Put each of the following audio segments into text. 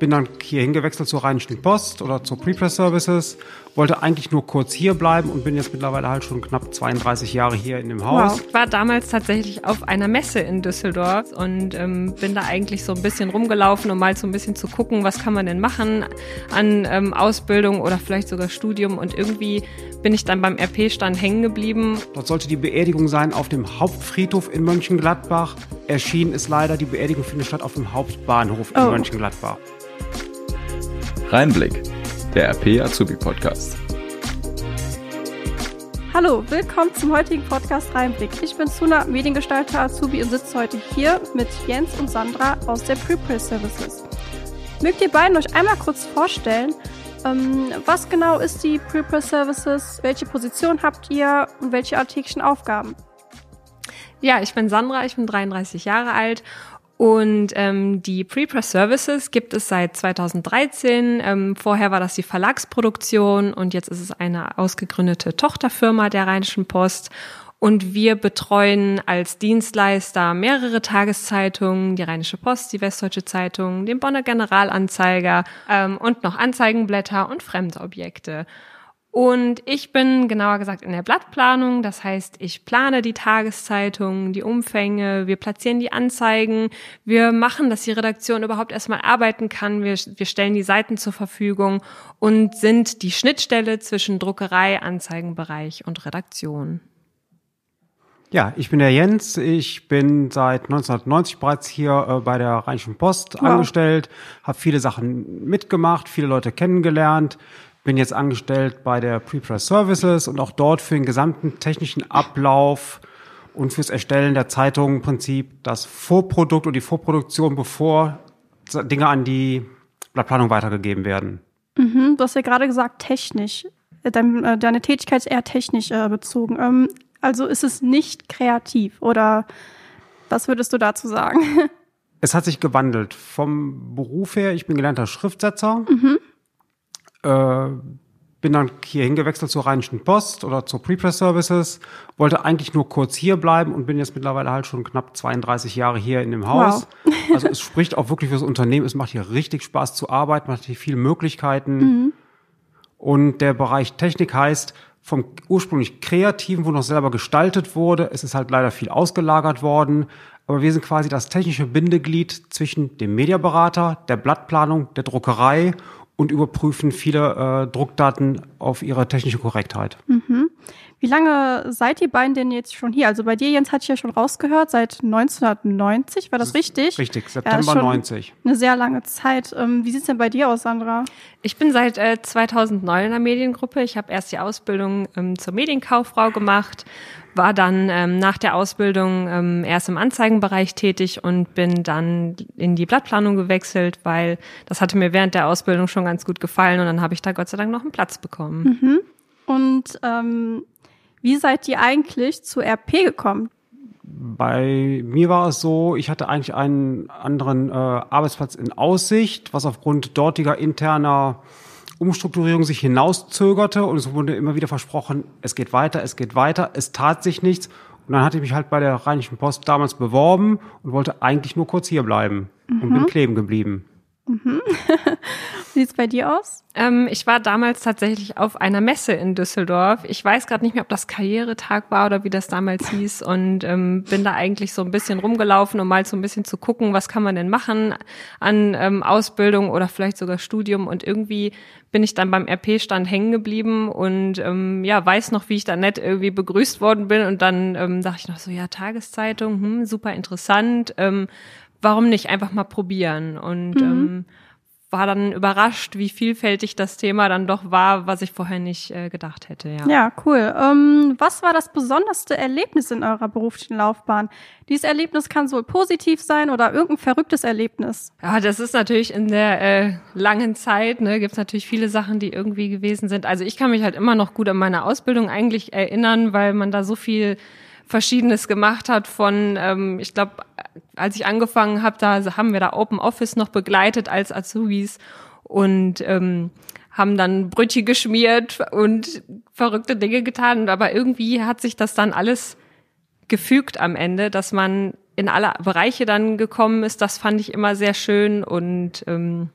bin dann hier hingewechselt zur Rheinischen Post oder zur Prepress Services, wollte eigentlich nur kurz hier bleiben und bin jetzt mittlerweile halt schon knapp 32 Jahre hier in dem Haus. Wow. Ich war damals tatsächlich auf einer Messe in Düsseldorf und ähm, bin da eigentlich so ein bisschen rumgelaufen, um mal so ein bisschen zu gucken, was kann man denn machen an ähm, Ausbildung oder vielleicht sogar Studium und irgendwie bin ich dann beim RP-Stand hängen geblieben. Dort sollte die Beerdigung sein auf dem Hauptfriedhof in Mönchengladbach. Erschienen ist leider, die Beerdigung findet statt auf dem Hauptbahnhof in oh. Mönchengladbach. Reinblick, der RP Azubi Podcast. Hallo, willkommen zum heutigen Podcast Reinblick. Ich bin Suna, Mediengestalter Azubi und sitze heute hier mit Jens und Sandra aus der Prepress Services. Mögt ihr beiden euch einmal kurz vorstellen, ähm, was genau ist die Prepress Services, welche Position habt ihr und welche alltäglichen Aufgaben? Ja, ich bin Sandra, ich bin 33 Jahre alt und ähm, die Prepress Services gibt es seit 2013. Ähm, vorher war das die Verlagsproduktion und jetzt ist es eine ausgegründete Tochterfirma der Rheinischen Post. Und wir betreuen als Dienstleister mehrere Tageszeitungen, die Rheinische Post, die Westdeutsche Zeitung, den Bonner Generalanzeiger ähm, und noch Anzeigenblätter und Fremdobjekte. Und ich bin genauer gesagt in der Blattplanung. Das heißt, ich plane die Tageszeitungen, die Umfänge, wir platzieren die Anzeigen, wir machen, dass die Redaktion überhaupt erstmal arbeiten kann, wir, wir stellen die Seiten zur Verfügung und sind die Schnittstelle zwischen Druckerei, Anzeigenbereich und Redaktion. Ja, ich bin der Jens. Ich bin seit 1990 bereits hier äh, bei der Rheinischen Post wow. angestellt, habe viele Sachen mitgemacht, viele Leute kennengelernt bin jetzt angestellt bei der Prepress Services und auch dort für den gesamten technischen Ablauf und fürs Erstellen der Zeitung im Prinzip das Vorprodukt und die Vorproduktion, bevor Dinge an die Blattplanung weitergegeben werden. Mhm, du hast ja gerade gesagt, technisch. Äh, deine, äh, deine Tätigkeit ist eher technisch äh, bezogen. Ähm, also ist es nicht kreativ oder was würdest du dazu sagen? Es hat sich gewandelt. Vom Beruf her, ich bin gelernter Schriftsetzer. Mhm äh, bin dann hier hingewechselt zur Rheinischen Post oder zur Prepress Services, wollte eigentlich nur kurz hier bleiben und bin jetzt mittlerweile halt schon knapp 32 Jahre hier in dem Haus. Wow. also es spricht auch wirklich fürs Unternehmen. Es macht hier richtig Spaß zu arbeiten, macht hier viele Möglichkeiten. Mhm. Und der Bereich Technik heißt, vom ursprünglich Kreativen, wo noch selber gestaltet wurde, es ist halt leider viel ausgelagert worden. Aber wir sind quasi das technische Bindeglied zwischen dem Mediaberater, der Blattplanung, der Druckerei und überprüfen viele äh, Druckdaten auf ihre technische Korrektheit. Mhm. Wie lange seid ihr beiden denn jetzt schon hier? Also bei dir, Jens, hatte ich ja schon rausgehört, seit 1990, war das richtig? Richtig, September ja, 90. Eine sehr lange Zeit. Ähm, wie sieht's denn bei dir aus, Sandra? Ich bin seit äh, 2009 in der Mediengruppe. Ich habe erst die Ausbildung ähm, zur Medienkauffrau gemacht war dann ähm, nach der Ausbildung ähm, erst im Anzeigenbereich tätig und bin dann in die Blattplanung gewechselt, weil das hatte mir während der Ausbildung schon ganz gut gefallen und dann habe ich da Gott sei Dank noch einen Platz bekommen. Mhm. Und ähm, wie seid ihr eigentlich zu RP gekommen? Bei mir war es so, ich hatte eigentlich einen anderen äh, Arbeitsplatz in Aussicht, was aufgrund dortiger interner Umstrukturierung sich hinauszögerte und es wurde immer wieder versprochen, es geht weiter, es geht weiter, es tat sich nichts. Und dann hatte ich mich halt bei der Rheinischen Post damals beworben und wollte eigentlich nur kurz hier bleiben mhm. und bin mhm. kleben geblieben. Mhm. Wie sieht's bei dir aus? Ähm, ich war damals tatsächlich auf einer Messe in Düsseldorf. Ich weiß gerade nicht mehr, ob das Karrieretag war oder wie das damals hieß und ähm, bin da eigentlich so ein bisschen rumgelaufen, um mal so ein bisschen zu gucken, was kann man denn machen an ähm, Ausbildung oder vielleicht sogar Studium und irgendwie bin ich dann beim RP-Stand hängen geblieben und ähm, ja, weiß noch, wie ich da nett irgendwie begrüßt worden bin und dann ähm, dachte ich noch so, ja, Tageszeitung, hm, super interessant, ähm, warum nicht einfach mal probieren und mhm. ähm, war dann überrascht, wie vielfältig das Thema dann doch war, was ich vorher nicht äh, gedacht hätte. Ja, ja cool. Ähm, was war das besonderste Erlebnis in eurer beruflichen Laufbahn? Dieses Erlebnis kann sowohl positiv sein oder irgendein verrücktes Erlebnis. Ja, das ist natürlich in der äh, langen Zeit, ne, gibt es natürlich viele Sachen, die irgendwie gewesen sind. Also ich kann mich halt immer noch gut an meine Ausbildung eigentlich erinnern, weil man da so viel Verschiedenes gemacht hat von, ähm, ich glaube, als ich angefangen habe, da haben wir da Open Office noch begleitet als Azubis und ähm, haben dann Brötchen geschmiert und verrückte Dinge getan. Aber irgendwie hat sich das dann alles gefügt am Ende, dass man in alle Bereiche dann gekommen ist. Das fand ich immer sehr schön und ähm,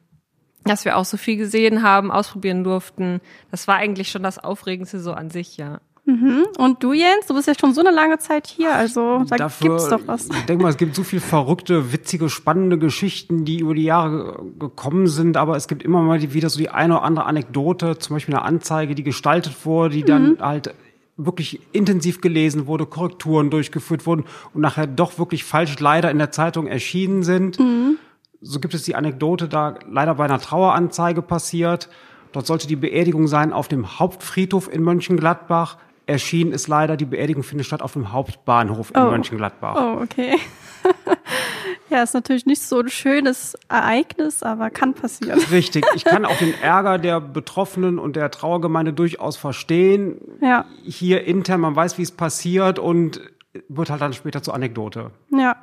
dass wir auch so viel gesehen haben, ausprobieren durften. Das war eigentlich schon das Aufregendste so an sich, ja. Mhm. Und du, Jens, du bist ja schon so eine lange Zeit hier, also da Dafür, gibt's doch was. Ich denke mal, es gibt so viel verrückte, witzige, spannende Geschichten, die über die Jahre gekommen sind, aber es gibt immer mal wieder so die eine oder andere Anekdote, zum Beispiel eine Anzeige, die gestaltet wurde, die Mhm. dann halt wirklich intensiv gelesen wurde, Korrekturen durchgeführt wurden und nachher doch wirklich falsch leider in der Zeitung erschienen sind. Mhm. So gibt es die Anekdote, da leider bei einer Traueranzeige passiert. Dort sollte die Beerdigung sein auf dem Hauptfriedhof in Mönchengladbach. Erschienen ist leider, die Beerdigung findet statt auf dem Hauptbahnhof in Oh. Mönchengladbach. Oh, okay. ja, ist natürlich nicht so ein schönes Ereignis, aber kann passieren. Richtig. Ich kann auch den Ärger der Betroffenen und der Trauergemeinde durchaus verstehen. Ja, Hier intern, man weiß, wie es passiert und wird halt dann später zur Anekdote. ja.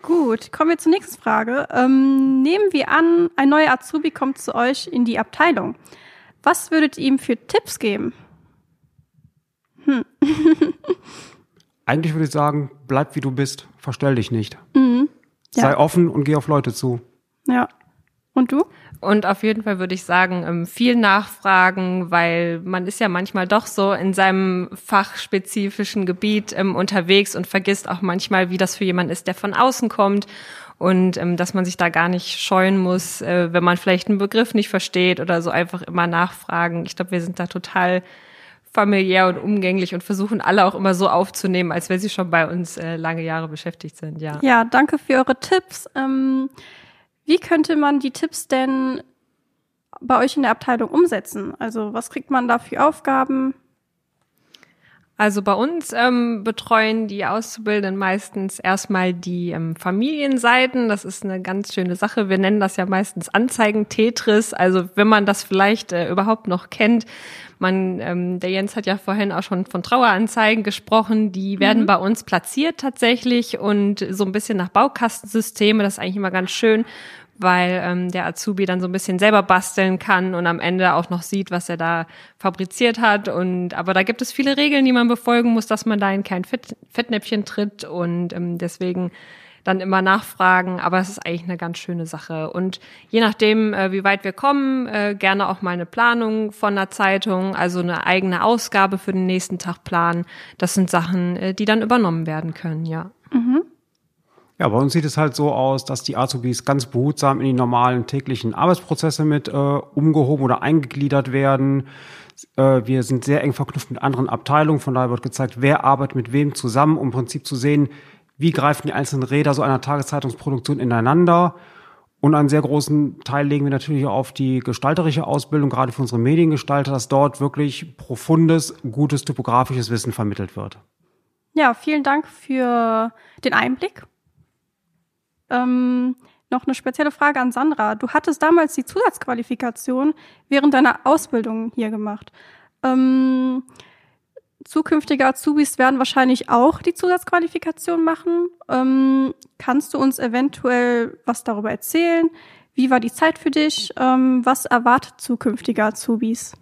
Gut, kommen wir zur nächsten Frage. Ähm, nehmen wir an, ein neuer Azubi kommt zu euch in die Abteilung. Was würdet ihr ihm für Tipps geben? Eigentlich würde ich sagen, bleib wie du bist, verstell dich nicht. Mhm. Ja. Sei offen und geh auf Leute zu. Ja. Und du? Und auf jeden Fall würde ich sagen, ähm, viel nachfragen, weil man ist ja manchmal doch so in seinem fachspezifischen Gebiet ähm, unterwegs und vergisst auch manchmal, wie das für jemanden ist, der von außen kommt. Und ähm, dass man sich da gar nicht scheuen muss, äh, wenn man vielleicht einen Begriff nicht versteht oder so einfach immer nachfragen. Ich glaube, wir sind da total familiär und umgänglich und versuchen alle auch immer so aufzunehmen, als wenn sie schon bei uns äh, lange Jahre beschäftigt sind, ja. Ja, danke für eure Tipps. Ähm, wie könnte man die Tipps denn bei euch in der Abteilung umsetzen? Also was kriegt man da für Aufgaben? Also bei uns ähm, betreuen die Auszubildenden meistens erstmal die ähm, Familienseiten. Das ist eine ganz schöne Sache. Wir nennen das ja meistens Anzeigen-Tetris. Also wenn man das vielleicht äh, überhaupt noch kennt. Man, ähm, der Jens hat ja vorhin auch schon von Traueranzeigen gesprochen. Die werden bei uns platziert tatsächlich und so ein bisschen nach Baukastensysteme. Das ist eigentlich immer ganz schön weil ähm, der Azubi dann so ein bisschen selber basteln kann und am Ende auch noch sieht, was er da fabriziert hat. Und aber da gibt es viele Regeln, die man befolgen muss, dass man da in kein Fett, Fettnäpfchen tritt und ähm, deswegen dann immer nachfragen. Aber es ist eigentlich eine ganz schöne Sache. Und je nachdem, äh, wie weit wir kommen, äh, gerne auch mal eine Planung von einer Zeitung, also eine eigene Ausgabe für den nächsten Tag planen. Das sind Sachen, äh, die dann übernommen werden können, ja. Ja, bei uns sieht es halt so aus, dass die Azubis ganz behutsam in die normalen täglichen Arbeitsprozesse mit äh, umgehoben oder eingegliedert werden. Äh, wir sind sehr eng verknüpft mit anderen Abteilungen, von daher wird gezeigt, wer arbeitet mit wem zusammen, um im Prinzip zu sehen, wie greifen die einzelnen Räder so einer Tageszeitungsproduktion ineinander. Und einen sehr großen Teil legen wir natürlich auf die gestalterische Ausbildung, gerade für unsere Mediengestalter, dass dort wirklich profundes, gutes typografisches Wissen vermittelt wird. Ja, vielen Dank für den Einblick. Ähm, noch eine spezielle Frage an Sandra. Du hattest damals die Zusatzqualifikation während deiner Ausbildung hier gemacht. Ähm, zukünftige Azubis werden wahrscheinlich auch die Zusatzqualifikation machen. Ähm, kannst du uns eventuell was darüber erzählen? Wie war die Zeit für dich? Ähm, was erwartet zukünftige Azubis?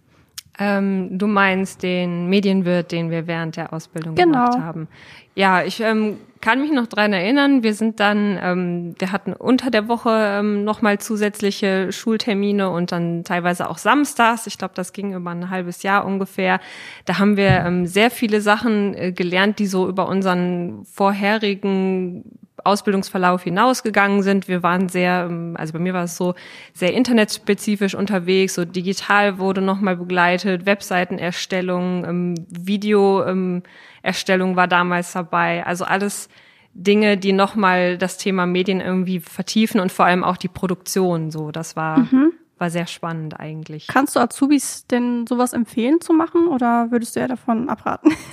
Ähm, du meinst den Medienwirt, den wir während der Ausbildung Genau. gemacht haben. Ja, ich ähm, kann mich noch dran erinnern. Wir sind dann, ähm, wir hatten unter der Woche ähm, nochmal zusätzliche Schultermine und dann teilweise auch samstags. Ich glaube, das ging über ein halbes Jahr ungefähr. Da haben wir ähm, sehr viele Sachen äh, gelernt, die so über unseren vorherigen Ausbildungsverlauf hinausgegangen sind. Wir waren sehr, ähm, also bei mir war es so, sehr internetspezifisch unterwegs. So digital wurde nochmal begleitet, Webseitenerstellung, ähm, Videoerstellung war damals dabei. Also alles Dinge, die nochmal das Thema Medien irgendwie vertiefen und vor allem auch die Produktion. So, das war, war sehr spannend eigentlich. Kannst du Azubis denn sowas empfehlen zu machen oder würdest du eher davon abraten?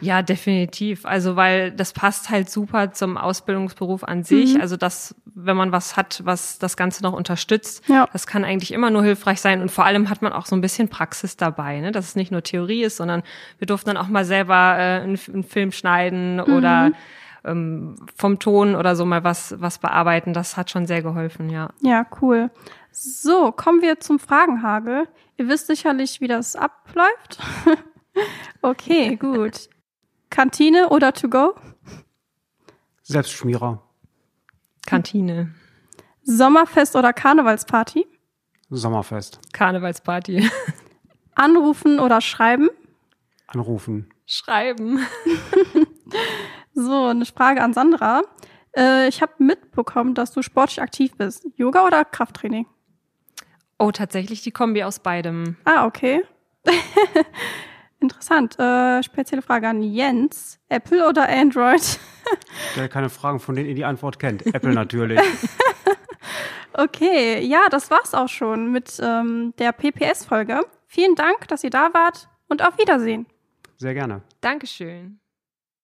Ja, definitiv. Also, weil das passt halt super zum Ausbildungsberuf an sich. Mhm. Also, das, wenn man was hat, was das Ganze noch unterstützt, Ja. das kann eigentlich immer nur hilfreich sein. Und vor allem hat man auch so ein bisschen Praxis dabei, ne? dass es nicht nur Theorie ist, sondern wir durften dann auch mal selber äh, einen, einen Film schneiden oder Mhm. Ähm, vom Ton oder so mal was, was bearbeiten. Das hat schon sehr geholfen, ja. Ja, cool. So, kommen wir zum Fragenhagel. Ihr wisst sicherlich, wie das abläuft. okay, gut. Kantine oder to go? Selbstschmierer. Kantine. Sommerfest oder Karnevalsparty? Sommerfest. Karnevalsparty. Anrufen oder schreiben? Anrufen. Schreiben. So, eine Frage an Sandra. Äh, ich habe mitbekommen, dass du sportlich aktiv bist. Yoga oder Krafttraining? Oh, tatsächlich die Kombi aus beidem. Ah, okay. Interessant. Äh, spezielle Frage an Jens. Apple oder Android? Stell keine Fragen, von denen ihr die Antwort kennt. Apple natürlich. Okay, ja, das war's auch schon mit ähm, der PPS-Folge. Vielen Dank, dass ihr da wart und auf Wiedersehen. Sehr gerne. Dankeschön.